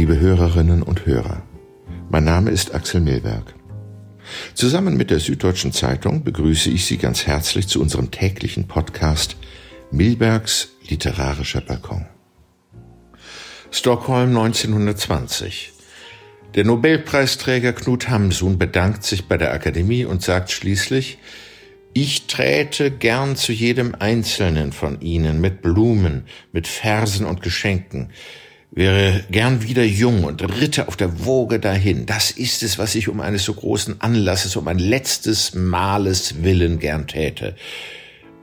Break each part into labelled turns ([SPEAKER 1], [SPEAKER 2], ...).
[SPEAKER 1] liebe Hörerinnen und Hörer. Mein Name ist Axel Milberg. Zusammen mit der Süddeutschen Zeitung begrüße ich Sie ganz herzlich zu unserem täglichen Podcast Milbergs literarischer Balkon. Stockholm 1920. Der Nobelpreisträger Knut Hamsun bedankt sich bei der Akademie und sagt schließlich, ich träte gern zu jedem Einzelnen von Ihnen mit Blumen, mit Versen und Geschenken, wäre gern wieder jung und ritte auf der Woge dahin. Das ist es, was ich um eines so großen Anlasses, um ein letztes Males willen gern täte.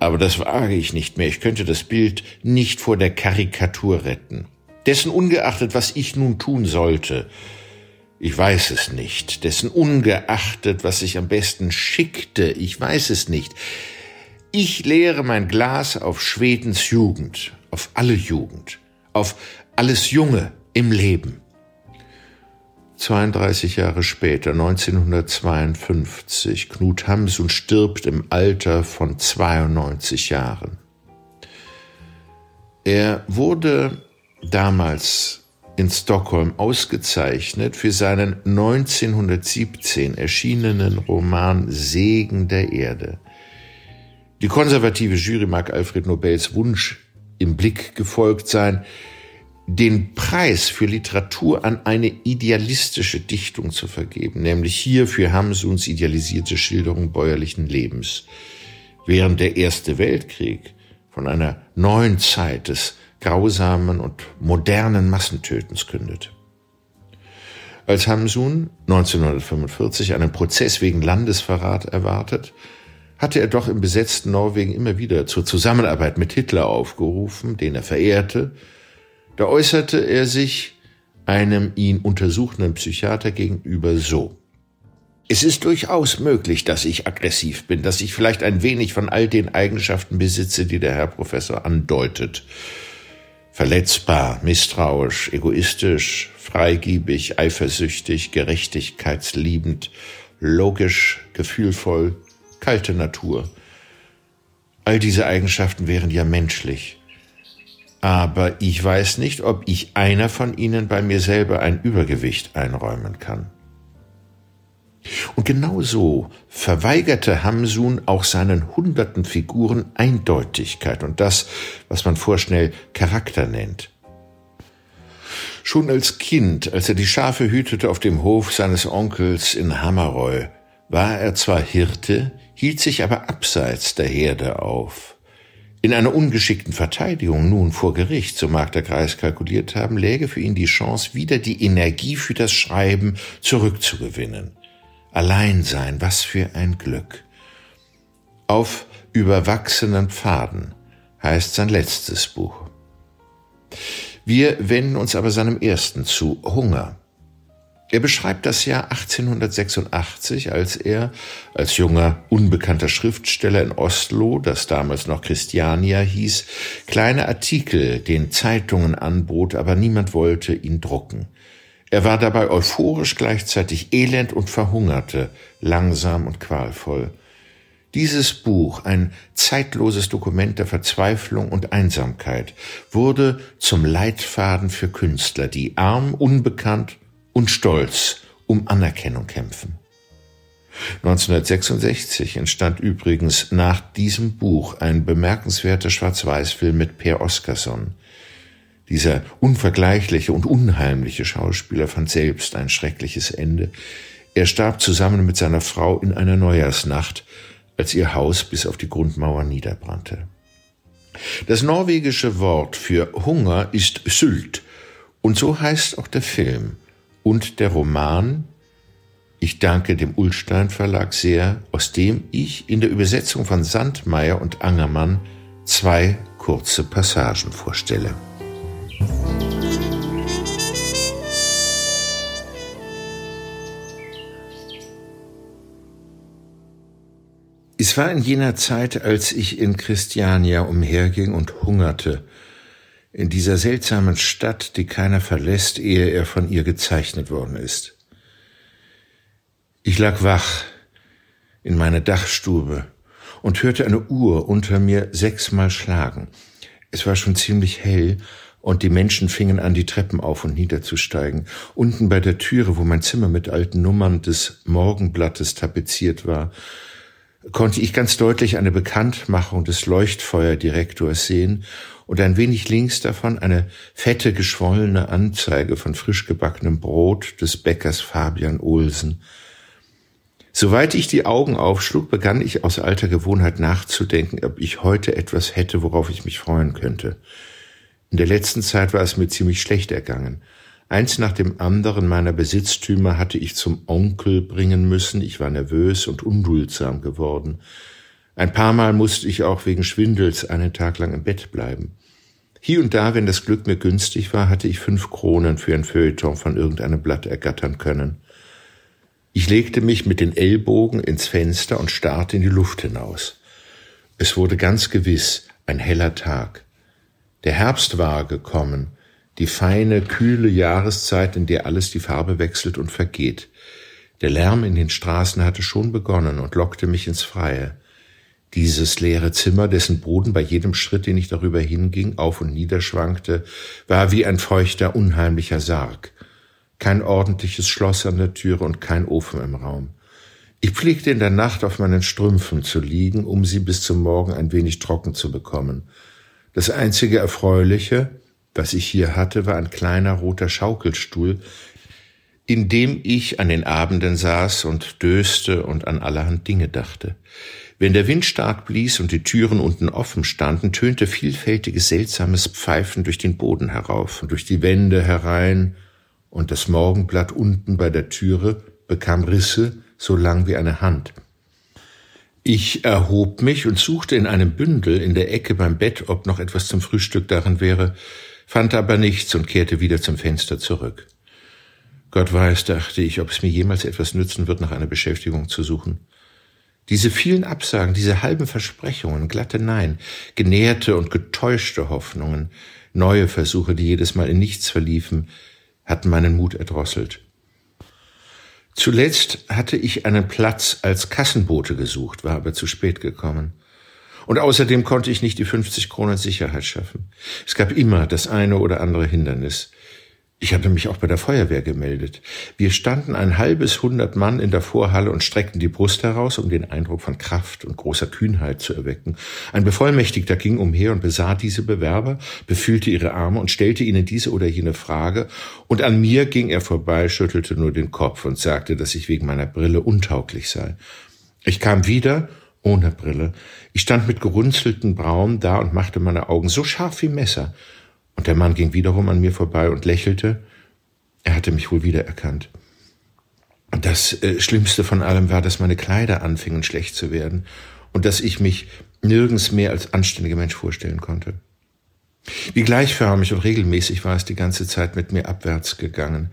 [SPEAKER 1] Aber das wage ich nicht mehr. Ich könnte das Bild nicht vor der Karikatur retten. Dessen ungeachtet, was ich nun tun sollte, ich weiß es nicht. Dessen ungeachtet, was sich am besten schickte, ich weiß es nicht. Ich leere mein Glas auf Schwedens Jugend, auf alle Jugend, auf alles Junge im Leben. 32 Jahre später, 1952, Knut Hamsun stirbt im Alter von 92 Jahren. Er wurde damals in Stockholm ausgezeichnet für seinen 1917 erschienenen Roman Segen der Erde. Die konservative Jury mag Alfred Nobels Wunsch im Blick gefolgt sein, den Preis für Literatur an eine idealistische Dichtung zu vergeben, nämlich hier für Hamsuns idealisierte Schilderung bäuerlichen Lebens. Während der Erste Weltkrieg von einer neuen Zeit des grausamen und modernen Massentötens kündet. Als Hamsun 1945 einen Prozess wegen Landesverrat erwartet, hatte er doch im besetzten Norwegen immer wieder zur Zusammenarbeit mit Hitler aufgerufen, den er verehrte. Da äußerte er sich einem ihn untersuchenden Psychiater gegenüber so. Es ist durchaus möglich, dass ich aggressiv bin, dass ich vielleicht ein wenig von all den Eigenschaften besitze, die der Herr Professor andeutet verletzbar, misstrauisch, egoistisch, freigiebig, eifersüchtig, gerechtigkeitsliebend, logisch, gefühlvoll, kalte Natur. All diese Eigenschaften wären ja menschlich. Aber ich weiß nicht, ob ich einer von ihnen bei mir selber ein Übergewicht einräumen kann. Und genau so verweigerte Hamsun auch seinen hunderten Figuren Eindeutigkeit und das, was man vorschnell Charakter nennt. Schon als Kind, als er die Schafe hütete auf dem Hof seines Onkels in Hammerøy, war er zwar Hirte, hielt sich aber abseits der Herde auf. In einer ungeschickten Verteidigung nun vor Gericht, so mag der Kreis kalkuliert haben, läge für ihn die Chance, wieder die Energie für das Schreiben zurückzugewinnen. Alleinsein, was für ein Glück. Auf überwachsenen Pfaden heißt sein letztes Buch. Wir wenden uns aber seinem ersten zu, Hunger. Er beschreibt das Jahr 1886, als er als junger, unbekannter Schriftsteller in Oslo, das damals noch Christiania hieß, kleine Artikel den Zeitungen anbot, aber niemand wollte ihn drucken. Er war dabei euphorisch gleichzeitig elend und verhungerte, langsam und qualvoll. Dieses Buch, ein zeitloses Dokument der Verzweiflung und Einsamkeit, wurde zum Leitfaden für Künstler, die arm, unbekannt und stolz um Anerkennung kämpfen. 1966 entstand übrigens nach diesem Buch ein bemerkenswerter Schwarz-Weiß-Film mit Per Oskarsson. Dieser unvergleichliche und unheimliche Schauspieler fand selbst ein schreckliches Ende. Er starb zusammen mit seiner Frau in einer Neujahrsnacht, als ihr Haus bis auf die Grundmauer niederbrannte. Das norwegische Wort für Hunger ist Sylt, und so heißt auch der Film und der Roman. Ich danke dem Ullstein Verlag sehr, aus dem ich in der Übersetzung von Sandmeier und Angermann zwei kurze Passagen vorstelle. Es war in jener Zeit, als ich in Christiania umherging und hungerte, in dieser seltsamen Stadt, die keiner verlässt, ehe er von ihr gezeichnet worden ist. Ich lag wach in meiner Dachstube und hörte eine Uhr unter mir sechsmal schlagen. Es war schon ziemlich hell und die Menschen fingen an, die Treppen auf und niederzusteigen. Unten bei der Türe, wo mein Zimmer mit alten Nummern des Morgenblattes tapeziert war, konnte ich ganz deutlich eine Bekanntmachung des Leuchtfeuerdirektors sehen und ein wenig links davon eine fette, geschwollene Anzeige von frisch gebackenem Brot des Bäckers Fabian Olsen. Soweit ich die Augen aufschlug, begann ich aus alter Gewohnheit nachzudenken, ob ich heute etwas hätte, worauf ich mich freuen könnte. In der letzten Zeit war es mir ziemlich schlecht ergangen. Eins nach dem anderen meiner Besitztümer hatte ich zum Onkel bringen müssen, ich war nervös und unduldsam geworden. Ein paar Mal musste ich auch wegen Schwindels einen Tag lang im Bett bleiben. Hier und da, wenn das Glück mir günstig war, hatte ich fünf Kronen für ein Feuilleton von irgendeinem Blatt ergattern können. Ich legte mich mit den Ellbogen ins Fenster und starrte in die Luft hinaus. Es wurde ganz gewiss ein heller Tag. Der Herbst war gekommen, die feine, kühle Jahreszeit, in der alles die Farbe wechselt und vergeht. Der Lärm in den Straßen hatte schon begonnen und lockte mich ins Freie. Dieses leere Zimmer, dessen Boden bei jedem Schritt, den ich darüber hinging, auf und nieder schwankte, war wie ein feuchter, unheimlicher Sarg. Kein ordentliches Schloss an der Türe und kein Ofen im Raum. Ich pflegte in der Nacht auf meinen Strümpfen zu liegen, um sie bis zum Morgen ein wenig trocken zu bekommen. Das einzige Erfreuliche, was ich hier hatte, war ein kleiner roter Schaukelstuhl, in dem ich an den Abenden saß und döste und an allerhand Dinge dachte. Wenn der Wind stark blies und die Türen unten offen standen, tönte vielfältiges seltsames Pfeifen durch den Boden herauf und durch die Wände herein, und das Morgenblatt unten bei der Türe bekam Risse so lang wie eine Hand. Ich erhob mich und suchte in einem Bündel in der Ecke beim Bett, ob noch etwas zum Frühstück darin wäre, fand aber nichts und kehrte wieder zum Fenster zurück. Gott weiß, dachte ich, ob es mir jemals etwas nützen wird, nach einer Beschäftigung zu suchen. Diese vielen Absagen, diese halben Versprechungen, glatte Nein, genährte und getäuschte Hoffnungen, neue Versuche, die jedes Mal in nichts verliefen, hatten meinen Mut erdrosselt. Zuletzt hatte ich einen Platz als Kassenbote gesucht, war aber zu spät gekommen. Und außerdem konnte ich nicht die 50 Kronen Sicherheit schaffen. Es gab immer das eine oder andere Hindernis. Ich hatte mich auch bei der Feuerwehr gemeldet. Wir standen ein halbes hundert Mann in der Vorhalle und streckten die Brust heraus, um den Eindruck von Kraft und großer Kühnheit zu erwecken. Ein Bevollmächtigter ging umher und besah diese Bewerber, befühlte ihre Arme und stellte ihnen diese oder jene Frage, und an mir ging er vorbei, schüttelte nur den Kopf und sagte, dass ich wegen meiner Brille untauglich sei. Ich kam wieder ohne Brille. Ich stand mit gerunzelten Brauen da und machte meine Augen so scharf wie Messer. Und der Mann ging wiederum an mir vorbei und lächelte. Er hatte mich wohl wiedererkannt. Das äh, Schlimmste von allem war, dass meine Kleider anfingen schlecht zu werden und dass ich mich nirgends mehr als anständiger Mensch vorstellen konnte. Wie gleichförmig und regelmäßig war es die ganze Zeit mit mir abwärts gegangen.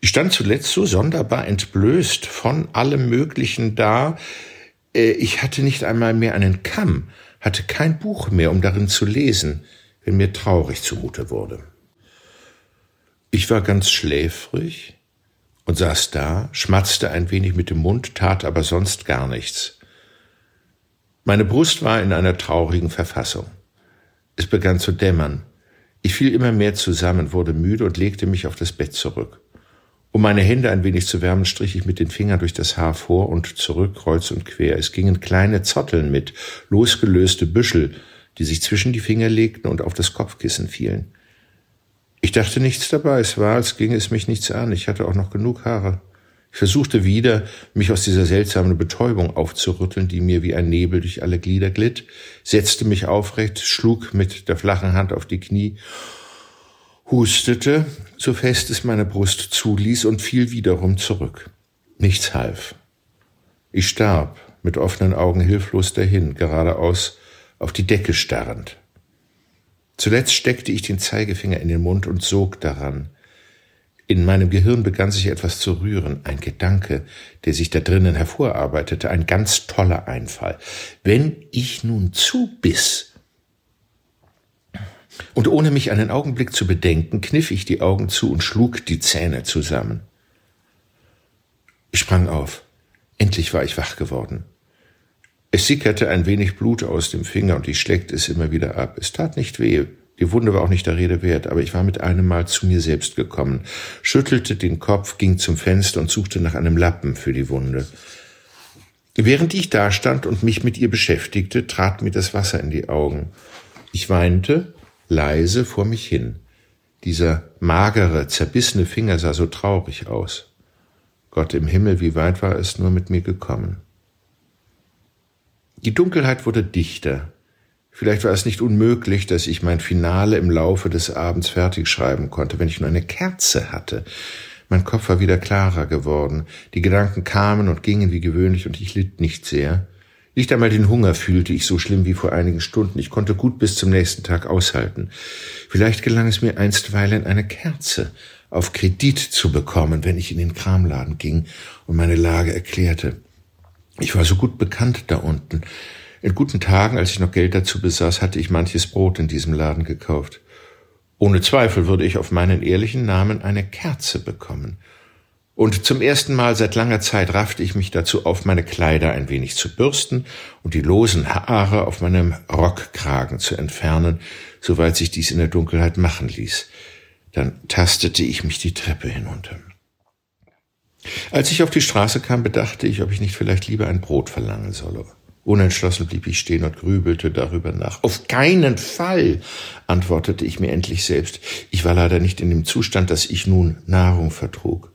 [SPEAKER 1] Ich stand zuletzt so sonderbar entblößt von allem Möglichen da. Äh, ich hatte nicht einmal mehr einen Kamm, hatte kein Buch mehr, um darin zu lesen wenn mir traurig zumute wurde. Ich war ganz schläfrig und saß da, schmatzte ein wenig mit dem Mund, tat aber sonst gar nichts. Meine Brust war in einer traurigen Verfassung. Es begann zu dämmern. Ich fiel immer mehr zusammen, wurde müde und legte mich auf das Bett zurück. Um meine Hände ein wenig zu wärmen, strich ich mit den Fingern durch das Haar vor und zurück, kreuz und quer. Es gingen kleine Zotteln mit, losgelöste Büschel, die sich zwischen die Finger legten und auf das Kopfkissen fielen. Ich dachte nichts dabei, es war, als ginge es mich nichts an, ich hatte auch noch genug Haare. Ich versuchte wieder, mich aus dieser seltsamen Betäubung aufzurütteln, die mir wie ein Nebel durch alle Glieder glitt, setzte mich aufrecht, schlug mit der flachen Hand auf die Knie, hustete, so fest es meine Brust zuließ und fiel wiederum zurück. Nichts half. Ich starb, mit offenen Augen hilflos dahin, geradeaus auf die Decke starrend. Zuletzt steckte ich den Zeigefinger in den Mund und sog daran. In meinem Gehirn begann sich etwas zu rühren, ein Gedanke, der sich da drinnen hervorarbeitete, ein ganz toller Einfall. Wenn ich nun zubiss, und ohne mich einen Augenblick zu bedenken, kniff ich die Augen zu und schlug die Zähne zusammen. Ich sprang auf. Endlich war ich wach geworden. Es sickerte ein wenig Blut aus dem Finger und ich schleckte es immer wieder ab. Es tat nicht weh, Die Wunde war auch nicht der Rede wert, aber ich war mit einem Mal zu mir selbst gekommen, schüttelte den Kopf, ging zum Fenster und suchte nach einem Lappen für die Wunde. Während ich dastand und mich mit ihr beschäftigte, trat mir das Wasser in die Augen. Ich weinte leise vor mich hin. Dieser magere, zerbissene Finger sah so traurig aus. Gott im Himmel, wie weit war es nur mit mir gekommen? Die Dunkelheit wurde dichter. Vielleicht war es nicht unmöglich, dass ich mein Finale im Laufe des Abends fertig schreiben konnte, wenn ich nur eine Kerze hatte. Mein Kopf war wieder klarer geworden. Die Gedanken kamen und gingen wie gewöhnlich und ich litt nicht sehr. Nicht einmal den Hunger fühlte ich so schlimm wie vor einigen Stunden. Ich konnte gut bis zum nächsten Tag aushalten. Vielleicht gelang es mir einstweilen, eine Kerze auf Kredit zu bekommen, wenn ich in den Kramladen ging und meine Lage erklärte. Ich war so gut bekannt da unten. In guten Tagen, als ich noch Geld dazu besaß, hatte ich manches Brot in diesem Laden gekauft. Ohne Zweifel würde ich auf meinen ehrlichen Namen eine Kerze bekommen. Und zum ersten Mal seit langer Zeit raffte ich mich dazu auf, meine Kleider ein wenig zu bürsten und die losen Haare auf meinem Rockkragen zu entfernen, soweit sich dies in der Dunkelheit machen ließ. Dann tastete ich mich die Treppe hinunter. Als ich auf die Straße kam, bedachte ich, ob ich nicht vielleicht lieber ein Brot verlangen solle. Unentschlossen blieb ich stehen und grübelte darüber nach. Auf keinen Fall, antwortete ich mir endlich selbst. Ich war leider nicht in dem Zustand, dass ich nun Nahrung vertrug.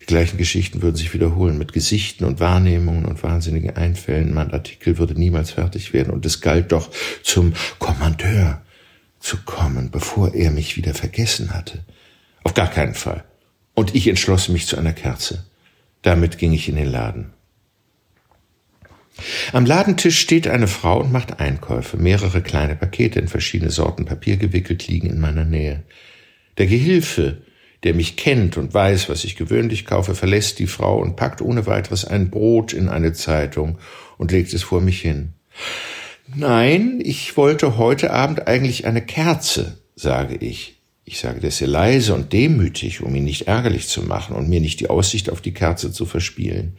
[SPEAKER 1] Die gleichen Geschichten würden sich wiederholen, mit Gesichten und Wahrnehmungen und wahnsinnigen Einfällen. Mein Artikel würde niemals fertig werden, und es galt doch, zum Kommandeur zu kommen, bevor er mich wieder vergessen hatte. Auf gar keinen Fall. Und ich entschloss mich zu einer Kerze. Damit ging ich in den Laden. Am Ladentisch steht eine Frau und macht Einkäufe. Mehrere kleine Pakete in verschiedene Sorten Papier gewickelt liegen in meiner Nähe. Der Gehilfe, der mich kennt und weiß, was ich gewöhnlich kaufe, verlässt die Frau und packt ohne weiteres ein Brot in eine Zeitung und legt es vor mich hin. Nein, ich wollte heute Abend eigentlich eine Kerze, sage ich. Ich sage das sehr leise und demütig, um ihn nicht ärgerlich zu machen und mir nicht die Aussicht auf die Kerze zu verspielen.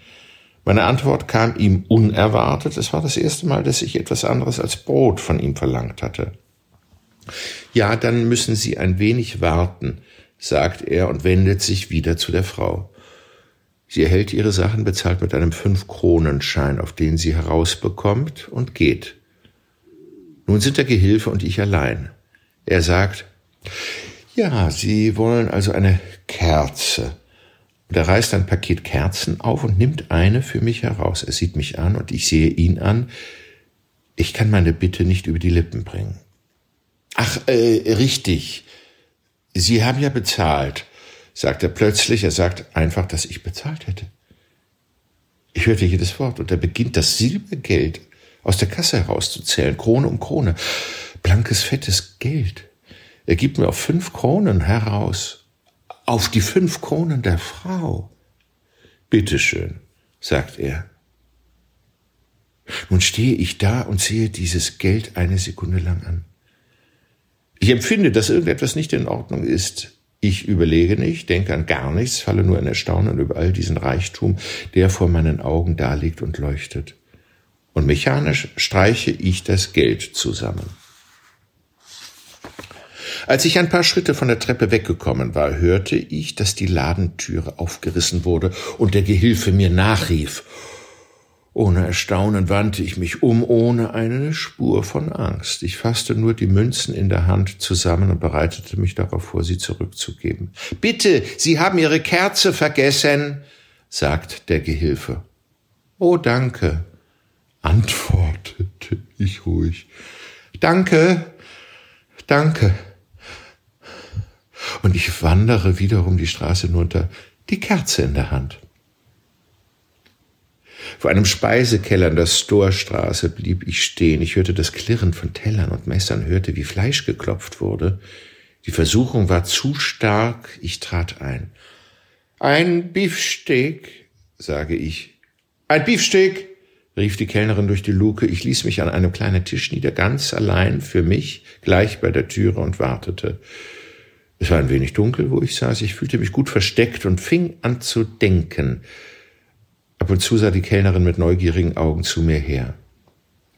[SPEAKER 1] Meine Antwort kam ihm unerwartet. Es war das erste Mal, dass ich etwas anderes als Brot von ihm verlangt hatte. Ja, dann müssen Sie ein wenig warten, sagt er und wendet sich wieder zu der Frau. Sie erhält ihre Sachen, bezahlt mit einem Fünf-Kronenschein, auf den sie herausbekommt, und geht. Nun sind der Gehilfe und ich allein. Er sagt, ja, Sie wollen also eine Kerze. Und er reißt ein Paket Kerzen auf und nimmt eine für mich heraus. Er sieht mich an und ich sehe ihn an. Ich kann meine Bitte nicht über die Lippen bringen. Ach, äh, richtig. Sie haben ja bezahlt, sagt er plötzlich. Er sagt einfach, dass ich bezahlt hätte. Ich hörte jedes Wort und er beginnt das Silbergeld aus der Kasse herauszuzählen, Krone um Krone. Blankes, fettes Geld. Er gibt mir auf fünf Kronen heraus auf die fünf Kronen der Frau. Bitteschön, sagt er. Nun stehe ich da und sehe dieses Geld eine Sekunde lang an. Ich empfinde, dass irgendetwas nicht in Ordnung ist. Ich überlege nicht, denke an gar nichts, falle nur in Erstaunen über all diesen Reichtum, der vor meinen Augen daliegt und leuchtet. Und mechanisch streiche ich das Geld zusammen. Als ich ein paar Schritte von der Treppe weggekommen war, hörte ich, dass die Ladentüre aufgerissen wurde und der Gehilfe mir nachrief. Ohne Erstaunen wandte ich mich um, ohne eine Spur von Angst. Ich fasste nur die Münzen in der Hand zusammen und bereitete mich darauf vor, sie zurückzugeben. Bitte, Sie haben Ihre Kerze vergessen, sagt der Gehilfe. Oh, danke, antwortete ich ruhig. Danke, danke und ich wandere wiederum die Straße hinunter, die Kerze in der Hand. Vor einem Speisekeller in der Storstraße blieb ich stehen. Ich hörte das Klirren von Tellern und Messern, hörte, wie Fleisch geklopft wurde. Die Versuchung war zu stark, ich trat ein. Ein Beefsteak, sage ich. Ein Beefsteak, rief die Kellnerin durch die Luke. Ich ließ mich an einem kleinen Tisch nieder, ganz allein für mich, gleich bei der Türe und wartete. Es war ein wenig dunkel, wo ich saß. Ich fühlte mich gut versteckt und fing an zu denken. Ab und zu sah die Kellnerin mit neugierigen Augen zu mir her.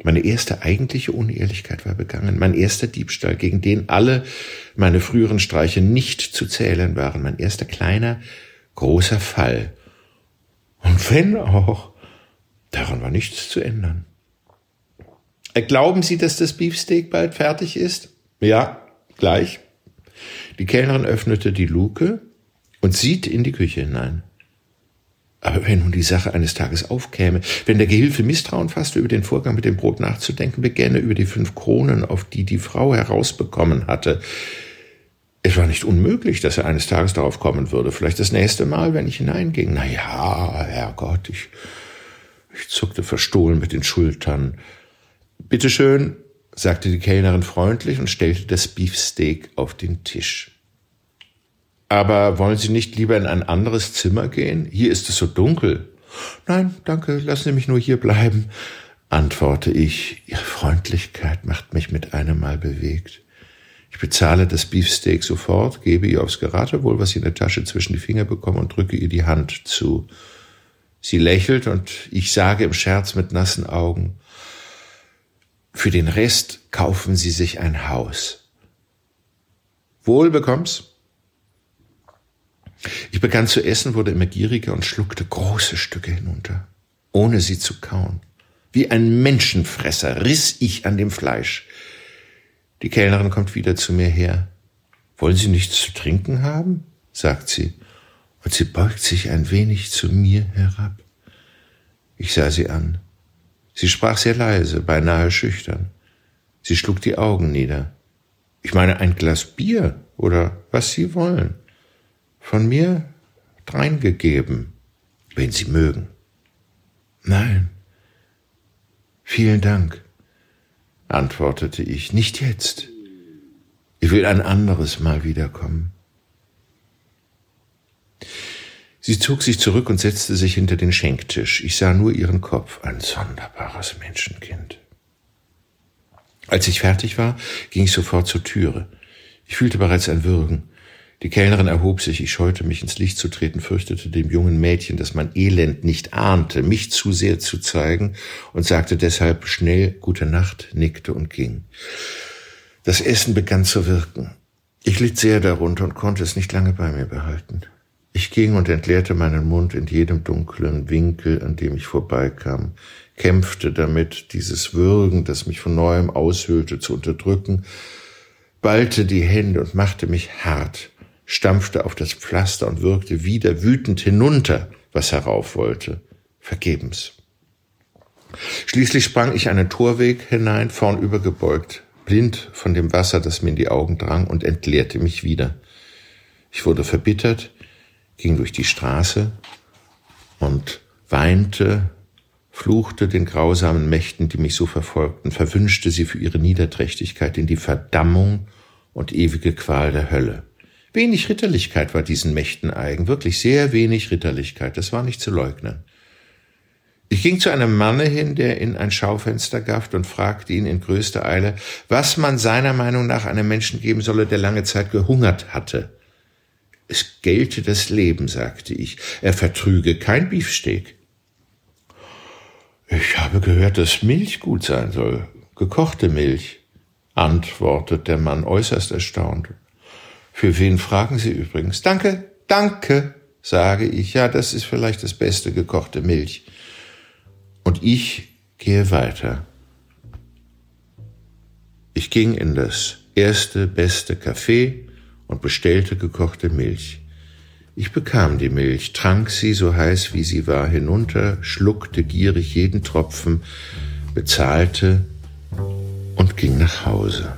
[SPEAKER 1] Meine erste eigentliche Unehrlichkeit war begangen, mein erster Diebstahl, gegen den alle meine früheren Streiche nicht zu zählen waren, mein erster kleiner, großer Fall. Und wenn auch, daran war nichts zu ändern. Glauben Sie, dass das Beefsteak bald fertig ist? Ja, gleich. Die Kellnerin öffnete die Luke und sieht in die Küche hinein. Aber wenn nun die Sache eines Tages aufkäme, wenn der Gehilfe Misstrauen fasste, über den Vorgang mit dem Brot nachzudenken beginne, über die fünf Kronen, auf die die Frau herausbekommen hatte, es war nicht unmöglich, dass er eines Tages darauf kommen würde. Vielleicht das nächste Mal, wenn ich hineinging. Na ja, Herrgott, ich, ich zuckte verstohlen mit den Schultern. Bitte schön, sagte die Kellnerin freundlich und stellte das Beefsteak auf den Tisch. Aber wollen Sie nicht lieber in ein anderes Zimmer gehen? Hier ist es so dunkel. Nein, danke, lassen Sie mich nur hier bleiben, antworte ich. Ihre Freundlichkeit macht mich mit einem Mal bewegt. Ich bezahle das Beefsteak sofort, gebe ihr aufs Geratewohl, was ich in der Tasche zwischen die Finger bekomme und drücke ihr die Hand zu. Sie lächelt und ich sage im Scherz mit nassen Augen, für den Rest kaufen Sie sich ein Haus. Wohl bekomm's? Ich begann zu essen, wurde immer gieriger und schluckte große Stücke hinunter, ohne sie zu kauen. Wie ein Menschenfresser riss ich an dem Fleisch. Die Kellnerin kommt wieder zu mir her. Wollen Sie nichts zu trinken haben? sagt sie, und sie beugt sich ein wenig zu mir herab. Ich sah sie an. Sie sprach sehr leise, beinahe schüchtern. Sie schlug die Augen nieder. Ich meine ein Glas Bier oder was Sie wollen von mir dreingegeben, wenn Sie mögen. Nein. Vielen Dank, antwortete ich, nicht jetzt. Ich will ein anderes Mal wiederkommen. Sie zog sich zurück und setzte sich hinter den Schenktisch. Ich sah nur ihren Kopf, ein sonderbares Menschenkind. Als ich fertig war, ging ich sofort zur Türe. Ich fühlte bereits ein Würgen. Die Kellnerin erhob sich, ich scheute mich ins Licht zu treten, fürchtete dem jungen Mädchen, das mein Elend nicht ahnte, mich zu sehr zu zeigen und sagte deshalb schnell Gute Nacht, nickte und ging. Das Essen begann zu wirken. Ich litt sehr darunter und konnte es nicht lange bei mir behalten. Ich ging und entleerte meinen Mund in jedem dunklen Winkel, an dem ich vorbeikam, kämpfte damit, dieses Würgen, das mich von neuem aushöhlte, zu unterdrücken, ballte die Hände und machte mich hart, stampfte auf das Pflaster und wirkte wieder wütend hinunter, was herauf wollte. Vergebens. Schließlich sprang ich einen Torweg hinein, vornüber gebeugt, blind von dem Wasser, das mir in die Augen drang, und entleerte mich wieder. Ich wurde verbittert, ging durch die Straße und weinte, fluchte den grausamen Mächten, die mich so verfolgten, verwünschte sie für ihre Niederträchtigkeit in die Verdammung und ewige Qual der Hölle. Wenig Ritterlichkeit war diesen Mächten eigen, wirklich sehr wenig Ritterlichkeit, das war nicht zu leugnen. Ich ging zu einem Manne hin, der in ein Schaufenster gafft und fragte ihn in größter Eile, was man seiner Meinung nach einem Menschen geben solle, der lange Zeit gehungert hatte. Es gelte das Leben, sagte ich, er vertrüge kein Beefsteak. Ich habe gehört, dass Milch gut sein soll, gekochte Milch, antwortet der Mann äußerst erstaunt. Für wen fragen Sie übrigens? Danke, danke, sage ich. Ja, das ist vielleicht das beste gekochte Milch. Und ich gehe weiter. Ich ging in das erste beste Café und bestellte gekochte Milch. Ich bekam die Milch, trank sie so heiß wie sie war hinunter, schluckte gierig jeden Tropfen, bezahlte und ging nach Hause.